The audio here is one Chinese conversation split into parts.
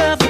love.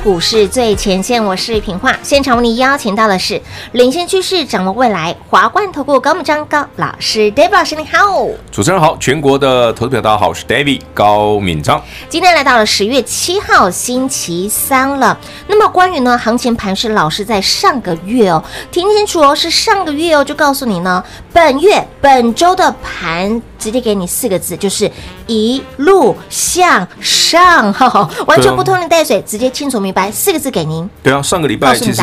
股市最前线，我是平化。现场为你邀请到的是领先趋势、掌握未来华冠投顾高木章高老师，David 老师你好，主持人好，全国的投资者大家好，我是 David 高敏章。今天来到了十月七号星期三了。那么关于呢行情盘势，老师在上个月哦，听清楚哦，是上个月哦，就告诉你呢，本月本周的盘直接给你四个字，就是一路向上，哈哈，完全不拖泥带水，直接清。清楚明白四个字给您。对啊，上个礼拜其实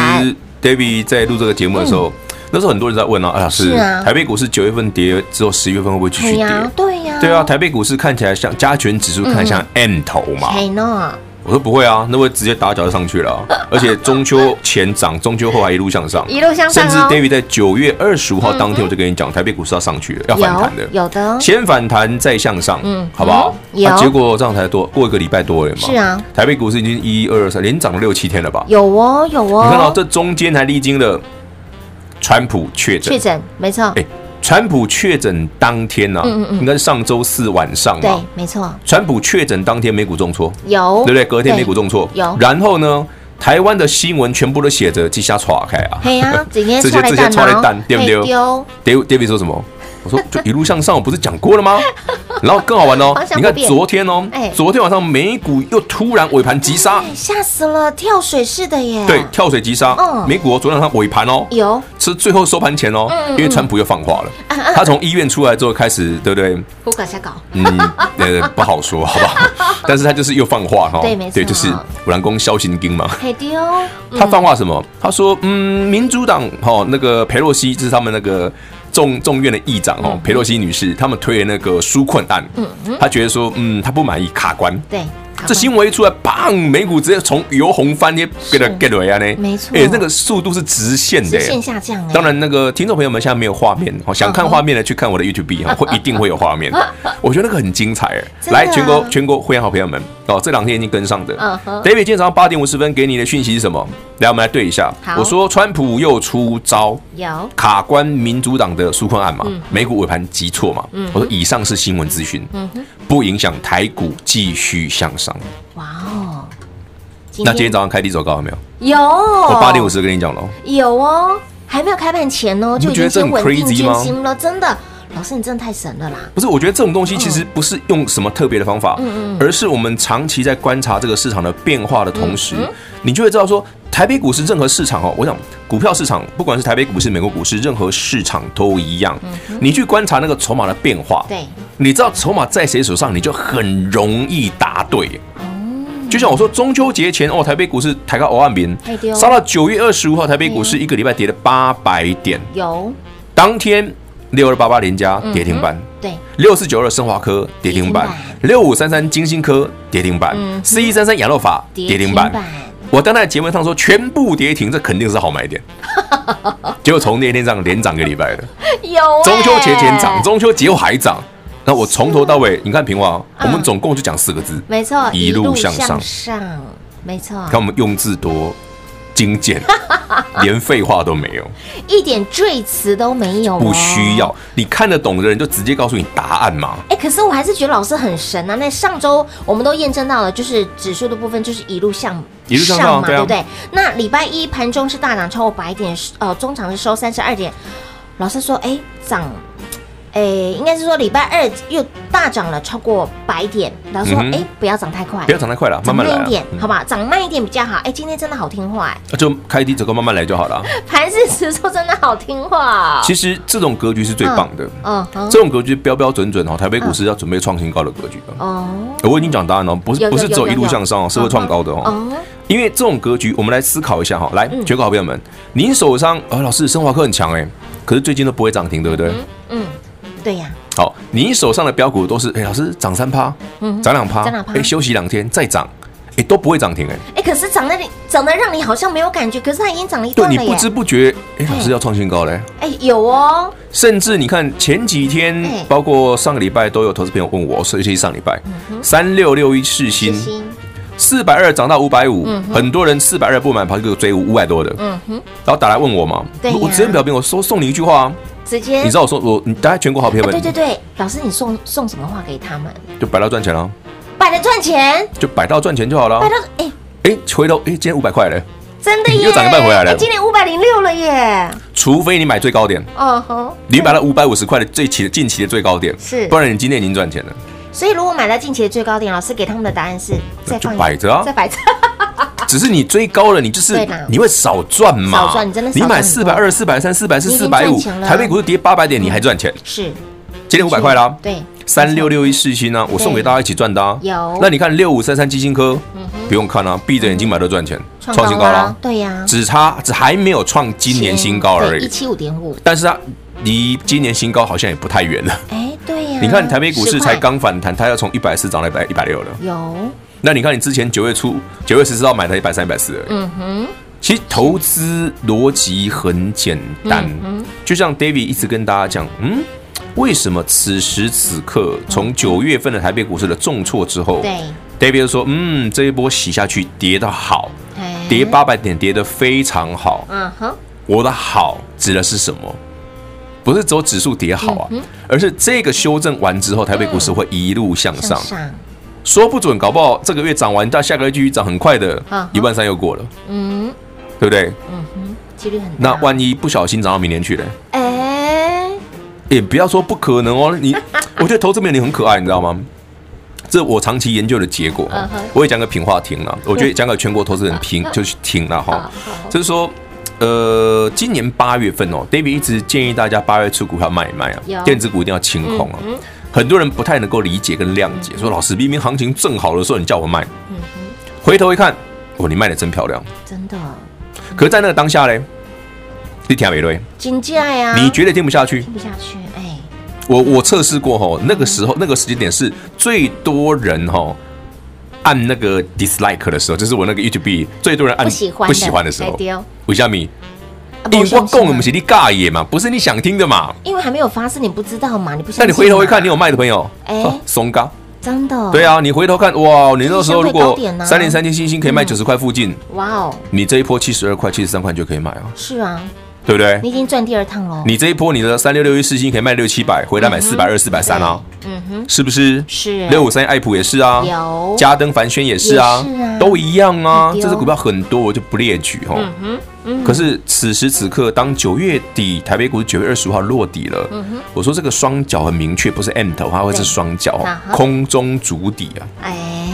David 在录这个节目的时候，嗯、那时候很多人在问啊，哎呀，是，台北股市九月份跌之后，十一月份会不会继续跌？对呀、啊，对啊，台北股市看起来像加权指数，看起来像 M 头嘛。嗯我说不会啊，那会直接打脚就上去了，啊，而且中秋前涨，中秋后还一路向上，一路向上，哦。甚至 David 在九月二十五号当天，我就跟你讲，台北股市要上去了，要反弹的，有的，先反弹再向上，嗯，好不好？有，啊，结果这样才多过一个礼拜多了嘛。是啊，台北股市已经一二三连涨了六七天了吧？有哦，有哦。你看到这中间还历经了川普确诊，确诊没错。哎。川普确诊当天呢、啊，嗯嗯嗯应该是上周四晚上吧。对，没错。川普确诊当天美股重挫，有，对不对？隔天美股重挫，有。然后呢，台湾的新闻全部都写着“即下垮开啊”，对啊，这些这些这些错的蛋，对不对？丢，David 说什么？我说就一路向上，我不是讲过了吗？然后更好玩哦，你看昨天哦，昨天晚上美股又突然尾盘急杀，吓死了，跳水式的耶。对，跳水急杀。嗯，美股昨天晚上尾盘哦，有是最后收盘前哦，因为川普又放话了，他从医院出来之后开始，对不对？不搞瞎搞。嗯，呃，不好说，好不好？但是他就是又放话哈，对，没错，对，就是五郎公萧心经嘛。他放话什么？他说，嗯，民主党哈那个佩洛西，这是他们那个。众众院的议长哦，佩洛西女士，他们推的那个纾困案，嗯，他觉得说，嗯，他不满意卡关，对，卡关这新闻一出来，砰，美股直接从由红翻跌，给它给了呀呢，没错，哎，那个速度是直线的，直线下降。当然，那个听众朋友们现在没有画面，哦，想看画面的去看我的 YouTube 哈，会 一定会有画面。我觉得那个很精彩哎，来，全国全国会员好朋友们哦，这两天已经跟上的。David 今天早上八点五十分给你的讯息是什么？来，我们来对一下。我说川普又出招，有卡关民主党的纾困案嘛？美股尾盘急挫嘛？我说以上是新闻资讯，不影响台股继续向上。哇哦！那今天早上开低走高了没有？有。我八点五十跟你讲了。有哦，还没有开盘前哦，就已经先稳定军心了，真的。老师，你真的太神了啦！不是，我觉得这种东西其实不是用什么特别的方法，嗯嗯而是我们长期在观察这个市场的变化的同时，你就会知道说，台北股市任何市场哦，我想股票市场不管是台北股市、美国股市，任何市场都一样。你去观察那个筹码的变化，对，你知道筹码在谁手上，你就很容易答对。就像我说，中秋节前哦，台北股市抬高五万点，杀到九月二十五号，台北股市一个礼拜跌了八百点，有。当天。六二八八连家跌停板，对，六四九二升华科跌停板，六五三三金星科跌停板，四一三三亚诺法跌停板。我当在节目上说全部跌停，这肯定是好买点。结果从那天上连涨个礼拜的，有中秋节前涨，中秋节后还涨。那我从头到尾，你看平华，我们总共就讲四个字，没错，一路向上，没错。看我们用字多。精简，连废话都没有，一点赘词都没有，不需要。你看得懂的人就直接告诉你答案嘛。哎，可是我还是觉得老师很神啊。那上周我们都验证到了，就是指数的部分就是一路向一路向上嘛，对不对？那礼拜一盘中是大涨超过百点，呃，中场是收三十二点。老师说，哎，涨。哎，应该是说礼拜二又大涨了超过百点，然后说哎，不要涨太快，不要涨太快了，慢慢来一点，好吧，涨慢一点比较好。哎，今天真的好听话，哎，就开低走高，慢慢来就好了。盘势指数真的好听话。其实这种格局是最棒的，嗯，这种格局标标准准哦。台北股市要准备创新高的格局哦。我已经讲答案了，不是不是走一路向上哦，是会创高的哦。因为这种格局，我们来思考一下哈。来，全国好朋友们，您手上啊，老师，生华科很强哎，可是最近都不会涨停，对不对？嗯。对呀，好，你手上的标股都是哎，老师涨三趴，嗯，涨两趴，哎，休息两天再涨，哎，都不会涨停哎，哎，可是涨得你涨得让你好像没有感觉，可是它已经涨了一段了，对，你不知不觉，哎，老师要创新高嘞，哎，有哦，甚至你看前几天，包括上个礼拜都有投资朋友问我，尤其是上礼拜三六六一世新四百二涨到五百五，很多人四百二不买，跑去追五百多的，嗯哼，然后打来问我嘛，我直接表明我说送你一句话。直接，你知道我说我，你大家全国好朋友们，对对对，老师你送送什么话给他们？就摆到赚钱了，摆到赚钱，就摆到赚钱就好了。摆到哎。哎，回头哎，今天五百块嘞，真的耶，又涨一半回来了。今年五百零六了耶，除非你买最高点，哦吼，你买了五百五十块的最期的近期的最高点，是，不然你今天已经赚钱了。所以如果买到近期的最高点，老师给他们的答案是再放摆着啊，再摆着。只是你追高了，你就是你会少赚嘛？少赚，你真的。你买四百二、四百三、四百四、四百五，台北股市跌八百点，你还赚钱？是，今天五百块啦。对，三六六一四星呢，我送给大家一起赚的。有。那你看六五三三基金科，不用看了，闭着眼睛买都赚钱，创新高了。对呀，只差只还没有创今年新高而已，一七五点五。但是它离今年新高好像也不太远了。哎，对呀。你看台北股市才刚反弹，它要从一百四涨到一百一百六了。有。那你看，你之前九月初九月十四号买的一百三、一百四，嗯哼，其实投资逻辑很简单，就像 David 一直跟大家讲，嗯，为什么此时此刻从九月份的台北股市的重挫之后，对，David 说，嗯，这一波洗下去跌的好，跌八百点跌的非常好，嗯哼，我的好指的是什么？不是走指数跌好啊，而是这个修正完之后，台北股市会一路向上。说不准，搞不好这个月涨完，但下个月继续涨，很快的，一万三又过了，嗯，对不对？嗯哼，几率很大。那万一不小心涨到明年去了？哎，也不要说不可能哦。你，我觉得投资面你很可爱，你知道吗？这我长期研究的结果。我也讲个平话听了，我觉得讲给全国投资人 听就是听了哈。就是说，呃，今年八月份哦，David 一直建议大家八月出股票卖一卖啊，电子股一定要清空啊。很多人不太能够理解跟谅解，说老师明明行情正好的时候你叫我卖，回头一看，哦，你卖的真漂亮，真的。可是在那个当下嘞，你听没对？金价呀，你绝对听不下去，听不下去。哎，我我测试过吼，那个时候那个时间点是最多人吼按那个 dislike 的时候，就是我那个 YouTube 最多人按不喜欢的不喜欢的时候对哦。为什么？啊因为我讲的吗不是你尬野嘛，不是你想听的嘛。因为还没有发生，你不知道嘛，你不相信那你回头一看，你有有卖的朋友，哎。哦松高。真的？对啊，你回头看，哇，你那时候如果三点三千星星可以卖九十块附近，哇哦，你这一波七十二块、七十三块就可以买啊，是啊，对不对你？已经赚第二趟喽。你这一波你的三六六一四星可以卖六七百，回来买四百二、四百三啊，嗯哼，是不是？是六五三爱普也是啊，有嘉登凡轩也是啊是啊，都一样啊。这支股票很多，我就不列举哈。嗯哼，嗯可是此时此刻，当九月底台北股九月二十五号落底了，我说这个双脚很明确，不是 M 头，它会是双脚空中足底啊。哎，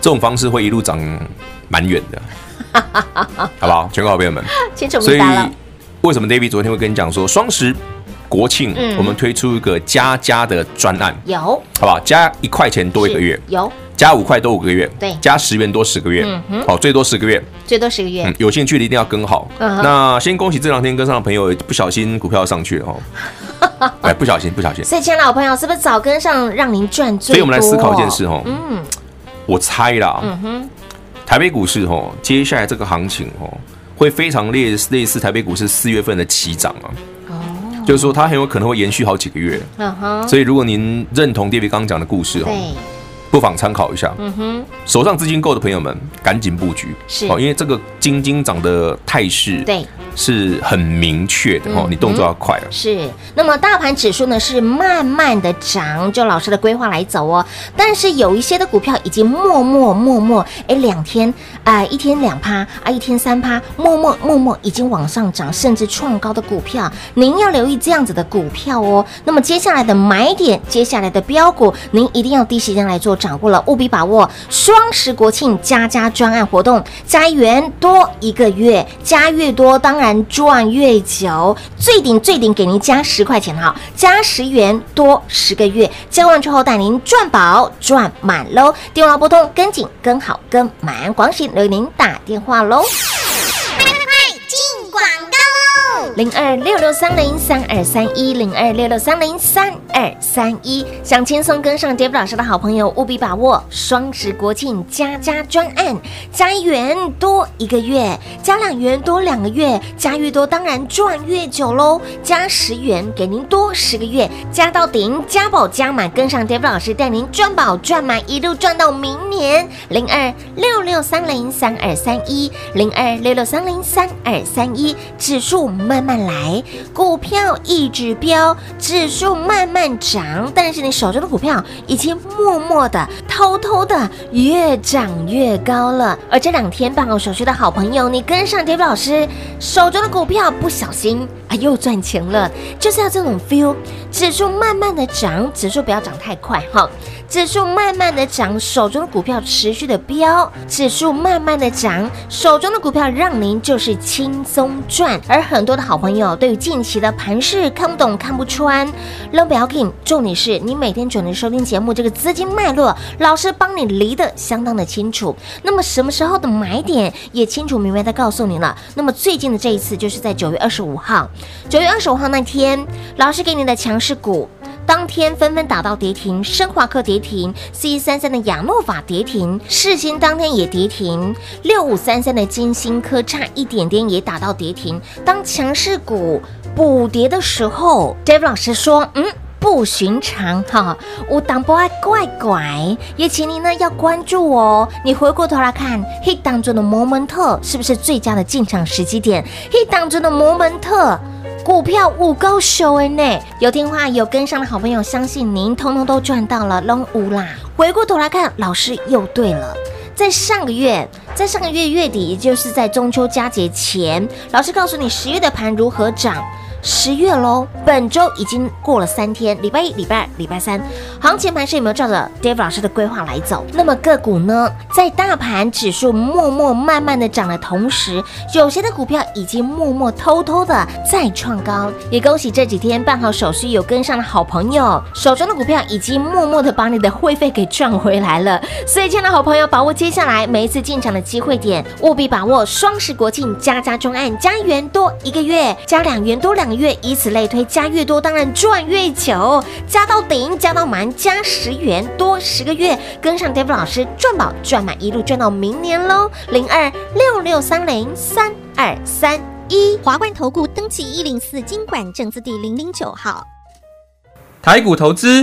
这种方式会一路涨蛮远的，好不好？全国好朋友们，清楚所以明白了。为什么 David 昨天会跟你讲说双十国庆嗯。我们推出一个加加的专案，有。好不好？加一块钱多一个月，有。加五块多五个月，对。加十元多十个月。嗯哼，好，最多十个月。最多十个月。嗯，，有兴趣的一定要跟好。嗯哼。那先恭喜这两天跟上的朋友，不小心股票上去了哦，哎，不小心，不小心。所以，亲爱的老朋友，是不是早跟上，让您赚最多？所以我们来思考一件事哦，嗯。我猜啦，嗯哼，台北股市哦，接下来这个行情哦，会非常类类似台北股市四月份的起涨啊，哦，就是说它很有可能会延续好几个月。嗯哼，所以如果您认同 David 刚刚讲的故事哦，对，不妨参考一下。嗯哼，手上资金够的朋友们，赶紧布局是哦，因为这个金金涨的态势对。是很明确的哦嗯，你动作要快啊。是，那么大盘指数呢是慢慢的涨，就老师的规划来走哦。但是有一些的股票已经默默默默，哎，两天啊、呃，一天两趴啊，一天三趴，默默默默已经往上涨，甚至创高的股票，您要留意这样子的股票哦。那么接下来的买点，接下来的标股，您一定要第一时间来做掌握了，务必把握双十国庆加加专案活动，加一元多一个月，加越多当然赚越久，最顶最顶给您加十块钱哈，加十元多十个月，加完之后带您赚饱赚满喽。电话拨通跟紧跟好跟满，广喜留您打电话喽。零二六六三零三二三一零二六六三零三二三一，想轻松跟上 David 老师的好朋友，务必把握双十国庆加加专案，加一元多一个月，加两元多两个月，加越多当然赚越久喽。加十元给您多十个月，加到顶，加饱加满，跟上 David 老师带您赚饱赚满，一路赚到明年。零二六六三零三二三一零二六六三零三二三一，指数慢慢来，股票一直飙，指数慢慢涨，但是你手中的股票已经默默的、偷偷的越涨越高了。而这两天办好手续的好朋友，你跟上 David 老师手中的股票，不小心啊又赚钱了，就是要这种 feel。指数慢慢的涨，指数不要涨太快哈，指数慢慢的涨，手中的股票持续的飙，指数慢慢的涨，手中的股票让您就是轻松赚。而很多的好朋友对于近期的盘势看不懂、看不穿，扔不要紧，重点是你每天准时收听节目，这个资金脉络，老师帮你理的相当的清楚。那么什么时候的买点也清楚明白的告诉你了。那么最近的这一次就是在九月二十五号，九月二十五号那天，老师给你的强势股。当天纷纷打到跌停，升华科跌停，c 一三三的亚诺法跌停，世芯当天也跌停，六五三三的金星科差一点点也打到跌停。当强势股补跌的时候，Dave 老师说，嗯。不寻常哈，我当不爱怪怪，也请你呢要关注哦。你回过头来看，黑当中的摩门特是不是最佳的进场时机点？黑当中的摩门特。股票五高手哎呢，有听话有跟上的好朋友，相信您通通都赚到了，拢无啦。回过头来看，老师又对了，在上个月，在上个月月底，也就是在中秋佳节前，老师告诉你十月的盘如何涨。十月喽，本周已经过了三天，礼拜一、礼拜二、礼拜三，行情盘是有没有照着 David 老师的规划来走？那么个股呢，在大盘指数默默慢慢的涨的同时，有些的股票已经默默偷偷的再创高。也恭喜这几天办好手续有跟上的好朋友，手中的股票已经默默的把你的会费给赚回来了。所以，亲爱的好朋友，把握接下来每一次进场的机会点，务必把握双十国庆加加专案，加一元多一个月，加两元多两。两月，以此类推，加越多当然赚越久，加到顶，加到满，加十元多十个月，跟上 David 老师赚宝赚满，一路赚到明年喽！零二六六三零三二三一，华冠投顾登记一零四经管证字第零零九号，台股投资。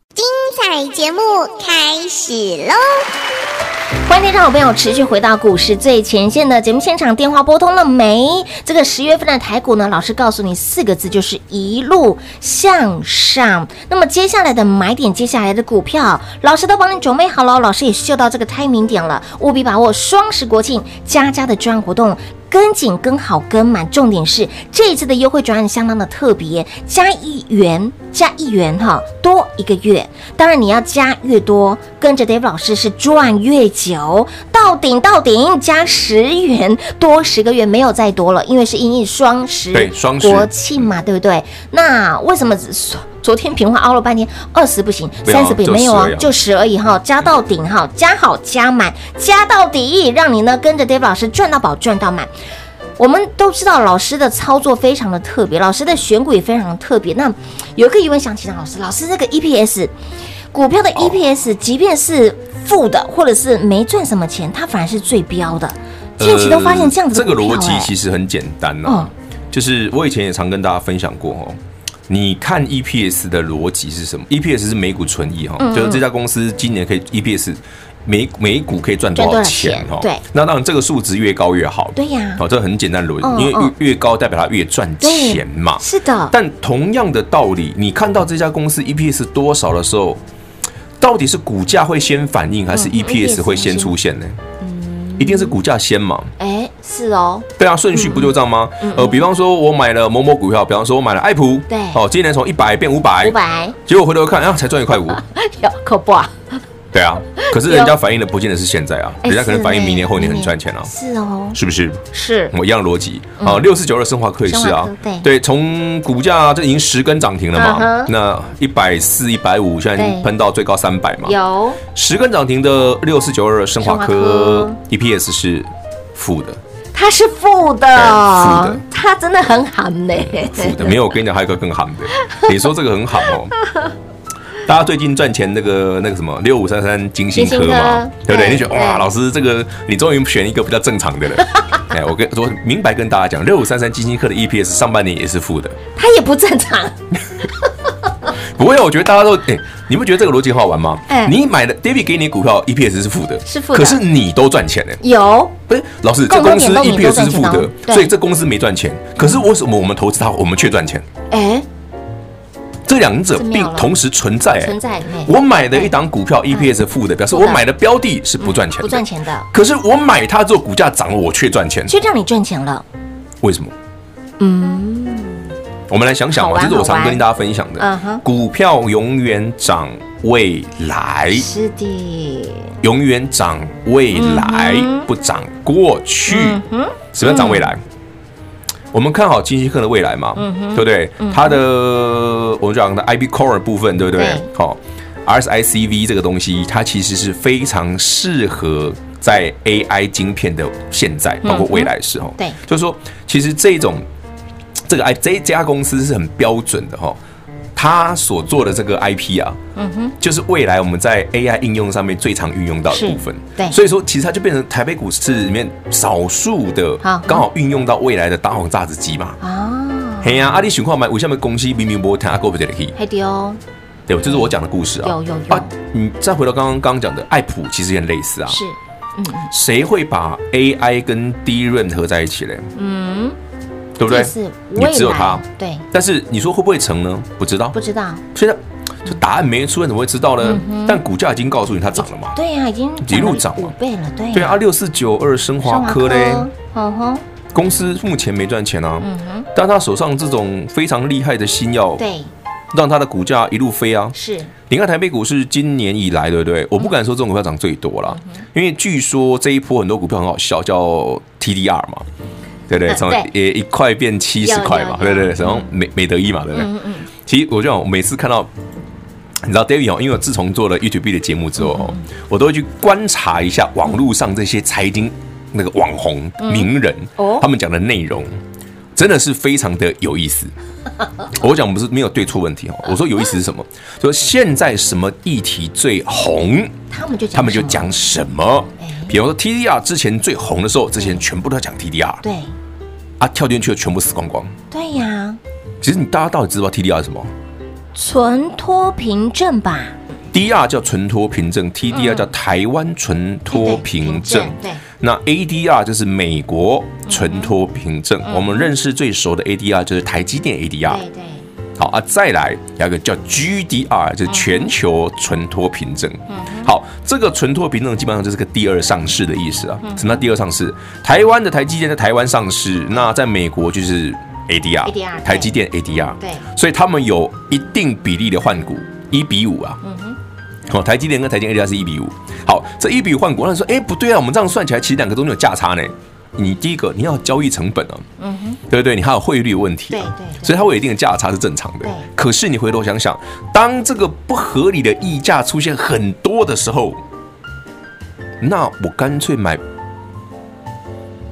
精彩节目开始喽！欢迎听众朋友持续回到股市最前线的节目现场，电话拨通了没？这个十月份的台股呢，老师告诉你四个字，就是一路向上。那么接下来的买点，接下来的股票，老师都帮你准备好了，老师也嗅到这个 timing 点了，务必把握双十国庆加加的专案活动。跟紧、跟好、跟满，重点是这一次的优惠转案相当的特别，加一元加一元哈，多一个月。当然你要加越多，跟着 David 老师是赚越久，到顶到顶加十元多十个月，没有再多了，因为是因应双十对双十国庆嘛，对不对？那为什么只说？昨天平话凹了半天，二十不行，三十不行，没有啊，就十而已哈，加到顶哈，加好加满，加到底，让你呢跟着 David 老师赚到宝赚到满。我们都知道老师的操作非常的特别，老师的选股也非常的特别。那有一个疑问想请教老师，老师这个 EPS 股票的 EPS，即便是负的或者是没赚什么钱，它反而是最标的。近期都发现这样子的、欸呃，这个逻辑其实很简单呐、啊，嗯、就是我以前也常跟大家分享过哦。你看 EPS 的逻辑是什么？EPS 是每股存益哈，就是这家公司今年可以 EPS 每每股可以赚多少钱哈？对，那当然这个数值越高越好。对呀，好，这个很简单逻辑，因为越越高代表它越赚钱嘛。是的。但同样的道理，你看到这家公司 EPS 多少的时候，到底是股价会先反应，还是 EPS 会先出现呢？嗯，一定是股价先嘛。哎。是哦，对啊，顺序不就这样吗？嗯、呃，比方说我买了某某股票，比方说我买了爱普，对，哦，今年从一百变五百，五百，结果回头看，啊，才赚一块五，有可不啊？对啊，可是人家反映的不见得是现在啊，人家可能反映明年后年很赚钱啊，是哦，是不是？是，我一样逻辑。啊，六四九二生华科也是啊，对，从股价这已经十根涨停了嘛，那一百四、一百五，现在喷到最高三百嘛，有。十根涨停的六四九二生华科 EPS 是负的。它是负的，负的，它真的很寒呢。负的没有，我跟你讲，还有一个更寒的。你说这个很好哦。大家最近赚钱那个那个什么六五三三金星科嘛，对不对？你觉得哇，老师这个你终于选一个比较正常的了。哎，我跟我明白跟大家讲，六五三三金星科的 EPS 上半年也是负的，它也不正常。不会，我觉得大家都哎，你不觉得这个逻辑很好玩吗？哎，你买的 David 给你股票 EPS 是负的，是负的，可是你都赚钱呢。有，不是老师，这公司 EPS 是负的，所以这公司没赚钱。可是为什么我们投资它，我们却赚钱？哎，这两者并同时存在。存在。我买的一档股票 EPS 负的，表示我买的标的是不赚钱，不赚钱的。可是我买它之后股价涨了，我却赚钱，却让你赚钱了。为什么？嗯。我们来想想嘛，这是我常跟大家分享的。股票永远涨未来，是的，永远涨未来，不涨过去。什么涨未来？我们看好晶心科的未来嘛，对不对？它的我们讲的 IB Core 部分，对不对？好，RSICV 这个东西，它其实是非常适合在 AI 晶片的现在，包括未来的时候。对，就是说，其实这种。这个 I 这家公司是很标准的哈，他所做的这个 IP 啊，嗯哼，就是未来我们在 AI 应用上面最常运用到的部分。对，所以说其实它就变成台北股市里面少数的刚好运用到未来的大红榨汁机嘛。啊，嘿呀，阿里情况买为什么公司明明不谈，过不得的可以？哦，对？这是我讲的故事啊。有有有。啊，你再回到刚刚刚刚讲的爱普，其实也很类似啊。是，嗯，谁会把 AI 跟 DRAM 合在一起嘞？嗯。对不对？也只有他。对，但是你说会不会成呢？不知道。不。知道，现在就答案没出来，怎么会知道呢？嗯但股价已经告诉你它涨了嘛。对呀，已经一路涨嘛。五倍了，对对啊，六四九二升华科嘞，，嗯哼，公司目前没赚钱啊，嗯哼，但他手上这种非常厉害的新药，对，让他的股价一路飞啊。是，你看台北股市今年以来，对不对？我不敢说这种股票涨最多啦，嗯因为据说这一波很多股票很好笑，叫 TDR 嘛，对不对？嗯从一块变七十块嘛，对对对，然后美美德意嘛，对不对？嗯嗯，其实我就每次看到，你知道 David 哦，因为我自从做了 YouTube 的节目之后我都会去观察一下网络上这些财经那个网红名人哦，他们讲的内容，真的是非常的有意思。我讲不是没有对错问题哦，我说有意思是什么？说现在什么议题最红，他们就讲他们就什么讲什么哎。比方说 TDR 之前最红的时候，这些人全部都在讲 TDR，对啊，跳进去的全部死光光。对呀，其实你大家到底知不知道 TDR 是什么？存托凭证吧，DR 叫存托凭证，TDR 叫台湾存托凭证。嗯对，那 ADR 就是美国存托凭证。我们认识最熟的 ADR 就是台积电 ADR。对对，好啊，再来有一个叫 GDR，就是全球存托凭证。好，这个存托凭证基本上就是个第二上市的意思啊。什么叫第二上市？台湾的台积电在台湾上市，那在美国就是 ADR，ADR 台积电 ADR。对所以他们有一定比例的换股，一比五啊。好，台积电跟台积电 ADR 是一比五。好，这一比五换股，那你说，哎，不对啊，我们这样算起来，其实两个中间有价差呢。你第一个你要交易成本啊，嗯哼，对不对？你还有汇率问题、啊，对所以它会有一定的价差是正常的对。可是你回头想想，当这个不合理的溢价出现很多的时候，那我干脆买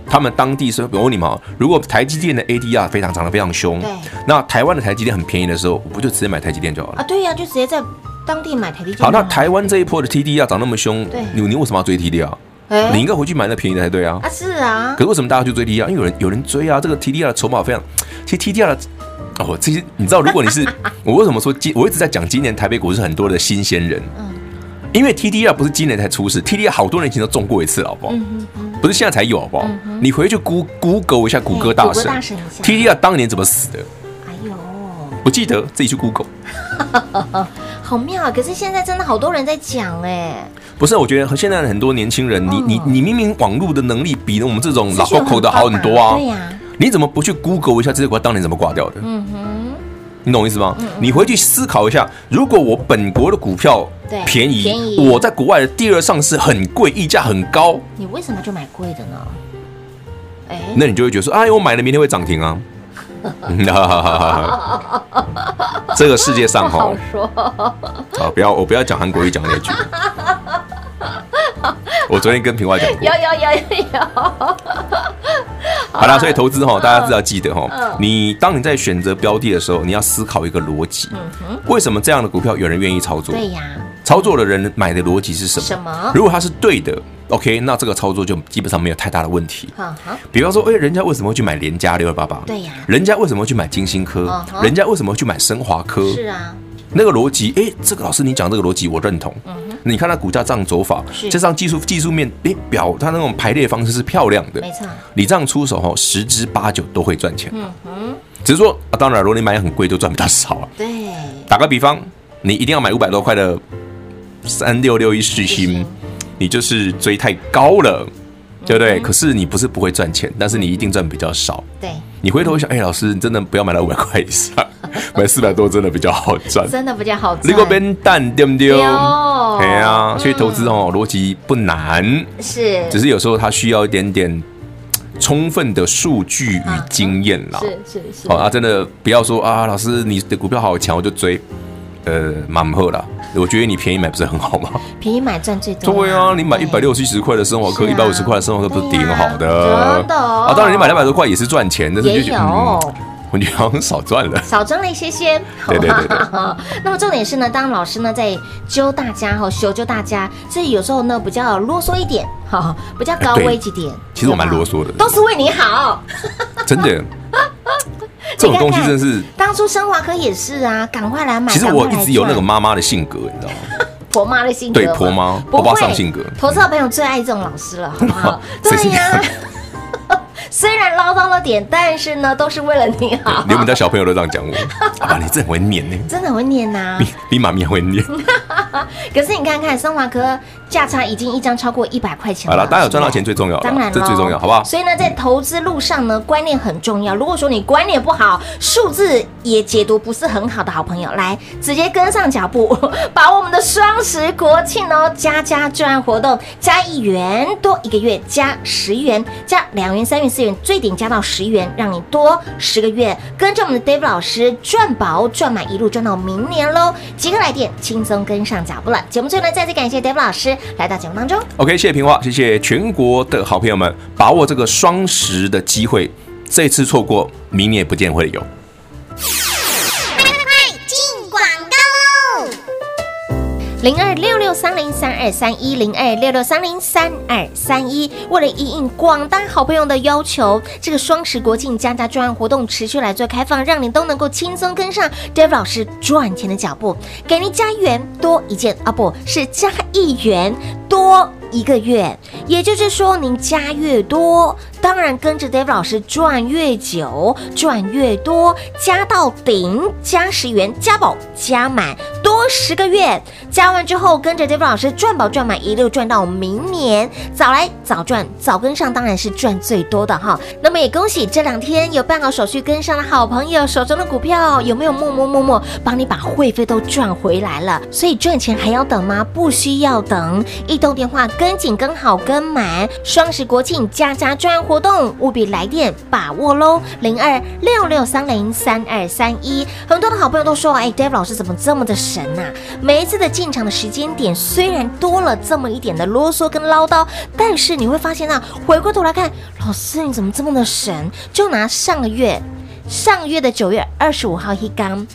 他们当地是，我问你们啊，如果台积电的 ADR 非常涨得非常凶，对那台湾的台积电很便宜的时候，我不就直接买台积电就好了？啊，对呀，就直接在当地买台积电。好，那台湾这一波的 TDR 涨那么凶对，你你为什么要追 TDR？哎你应该回去买那便宜的才对啊。啊是啊可，是为什么大家去追 TDR？因为有人有人追啊，这个 TDR 的筹码非常，其实 TDR 的哦，其实你知道，如果你是 我为什么说今我一直在讲今年台北股市很多的新鲜人，嗯因为 TDR 不是今年才出事，TDR 好多年前都中过一次，好不好？嗯不是现在才有，好不好？你回去 Go Google 一下谷歌大神，TDR 当年怎么死的？哎呦，不记得，自己去 Google。好妙啊！可是现在真的好多人在讲哎，不是，我觉得和现在的很多年轻人，你你你明明网络的能力比我们这种老资讯 Coco 的好很多啊对，呀，你怎么不去 Google 一下这些股票当年怎么挂掉的？嗯哼，你懂我意思吗？你回去思考一下，如果我本国的股票便宜，便宜我在国外的第二上市很贵，溢价很高，你为什么就买贵的呢？哎，那你就会觉得说，哎，我买了明天会涨停啊。这个世界上哈，说啊，不要我不要讲韩国语讲那句。我昨天跟平花讲过有，有有有 有，好啦，所以投资哈，大家知道记得哈嗯，你当你在选择标的的时候，你要思考一个逻辑，为什么这样的股票有人愿意操作？嗯对呀，操作的人买的逻辑是什么？什么如果它是对的，OK，那这个操作就基本上没有太大的问题。哈哈，比方说，哎，人家为什么会去买联家六二八八？对呀人家为什么会去买金星科嗯？哼人家为什么会去买升华科？是啊，那个逻辑，哎，这个老师你讲这个逻辑我认同。你看它股价这样走法加上技术技术面，哎，表它那种排列方式是漂亮的。没错，你这样出手哈，十之八九都会赚钱。嗯哼，只是说啊，当然，如果你买很贵，就赚比较少啊。对，打个比方，你一定要买五百多块的三六六一世世新新，你就是追太高了，对不嗯对？可是你不是不会赚钱，但是你一定赚比较少。对，你回头想，哎、老师，你真的不要买到五百块以上，买四百多真的比较好赚。真的比较好赚。你个边蛋对不对？对哎呀，嗯所以投资哦，逻辑不难，是，只是有时候它需要一点点充分的数据与经验啦。是是是，好啊，真的不要说啊，老师你的股票好强，我就追。呃，蛮好啦，我觉得你便宜买不是很好吗？便宜买赚最多。对啊，你买一百六七十块的生活科，是啊一百五十块的生活课不是挺好的？啊真的啊，当然你买两百多块也是赚钱，但是也就觉得，有嗯，我觉得好像少赚了。少赚了一些些，好对对对对？那么重点是呢，当老师呢在揪大家哈，修揪大家，所以有时候呢比较啰嗦一点，哈，比较高危几点。其实我蛮啰嗦的，都是为你好。真的。这种东西真是，当初升华科也是啊，赶快来买。其实我一直有那个赚妈妈的性格，你知道吗？婆妈的性格吗，对婆妈婆婆妈上性格投资好朋友最爱这种老师了，好不好？对呀、虽然唠叨了点，但是呢，都是为了你好。连我们家小朋友都这样讲我，啊，你真的会念呢，真的很会念呐，比比妈咪还会念。可是你看看，生华科价差已经一张超过一百块钱了。好了，大家有赚到钱最重要，当然这最重要，好不好？所以呢，在投资路上呢，观念很重要。如果说你观念不好，数字也解读不是很好的好朋友，来直接跟上脚步，把我们的双十国庆哦，加加赚活动，加一元多一个月，加十元，加两元、三元、四元，最顶加到十元，让你多十个月，跟着我们的 Dave 老师赚饱赚满，一路赚到明年喽！即刻来电，轻松跟上脚步了。节目最后呢，再次感谢 Dave 老师来到节目当中。OK，谢谢平花，谢谢全国的好朋友们，把握这个双十的机会，这次错过，明年也不见会有。零二六六三零三二三一零二六六三零三二三一，为了应应广大好朋友的要求，这个双十国庆加价专案活动持续来做开放，让你都能够轻松跟上。Dave 老师赚钱的脚步，给您加一元多一件啊，不是加一元多一个月，也就是说您加越多，当然跟着 Dave 老师赚越久，赚越多，加到顶加十元，加保加满多十个月，加完之后跟着 Dave 老师赚保赚满，一路赚到明年，早来早赚早跟上，当然是赚最多的哈。那么也恭喜这两天有办好手续跟上的好朋友，手中的股票有没有默默默默帮你把会费都赚回来了？所以赚钱还要等吗？不需要等，一通电话。跟紧跟好跟满，双十国庆加加赚活动，务必来电把握喽！零二六六三零三二三一，很多的好朋友都说，哎，Dave 老师怎么这么的神呐、啊？每一次的进场的时间点，虽然多了这么一点的啰嗦跟唠叨，但是你会发现啊，回过头来看，老师你怎么这么的神？就拿上个月，上个月的九月二十五号一刚。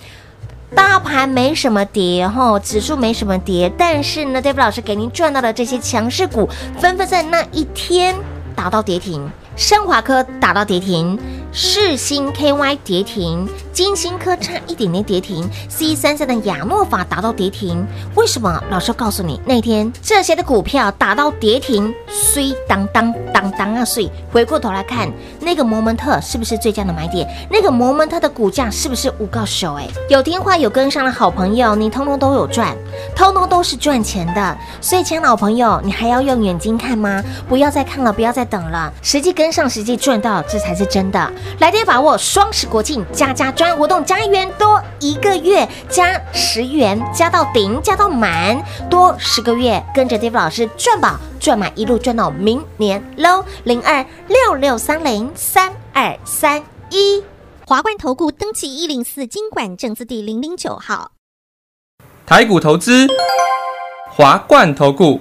大盘没什么跌哈，指数没什么跌，但是呢，Dave 老师给您赚到的这些强势股，纷纷在那一天打到跌停，升华科打到跌停。世星 KY 跌停，金星科差一点点跌停，C 三三的亚诺法打到跌停。为什么？老师告诉你，那天这些的股票打到跌停，虽当当当当啊碎。回过头来看，那个摩门特是不是最佳的买点？那个摩门特的股价是不是五高手？哎，有听话有跟上的好朋友，你通通都有赚，通通都是赚钱的。所以，亲爱的老朋友，你还要用眼睛看吗？不要再看了，不要再等了，实际跟上，实际赚到，这才是真的。来电把握双十国庆加加专案活动，加一元多一个月，加十元加到顶，加到满多十个月，跟着 Dave 老师赚宝赚满，一路赚到明年喽！零二六六三零三二三一，华冠投顾登记一零四金管证字第零零九号，台股投资，华冠投顾。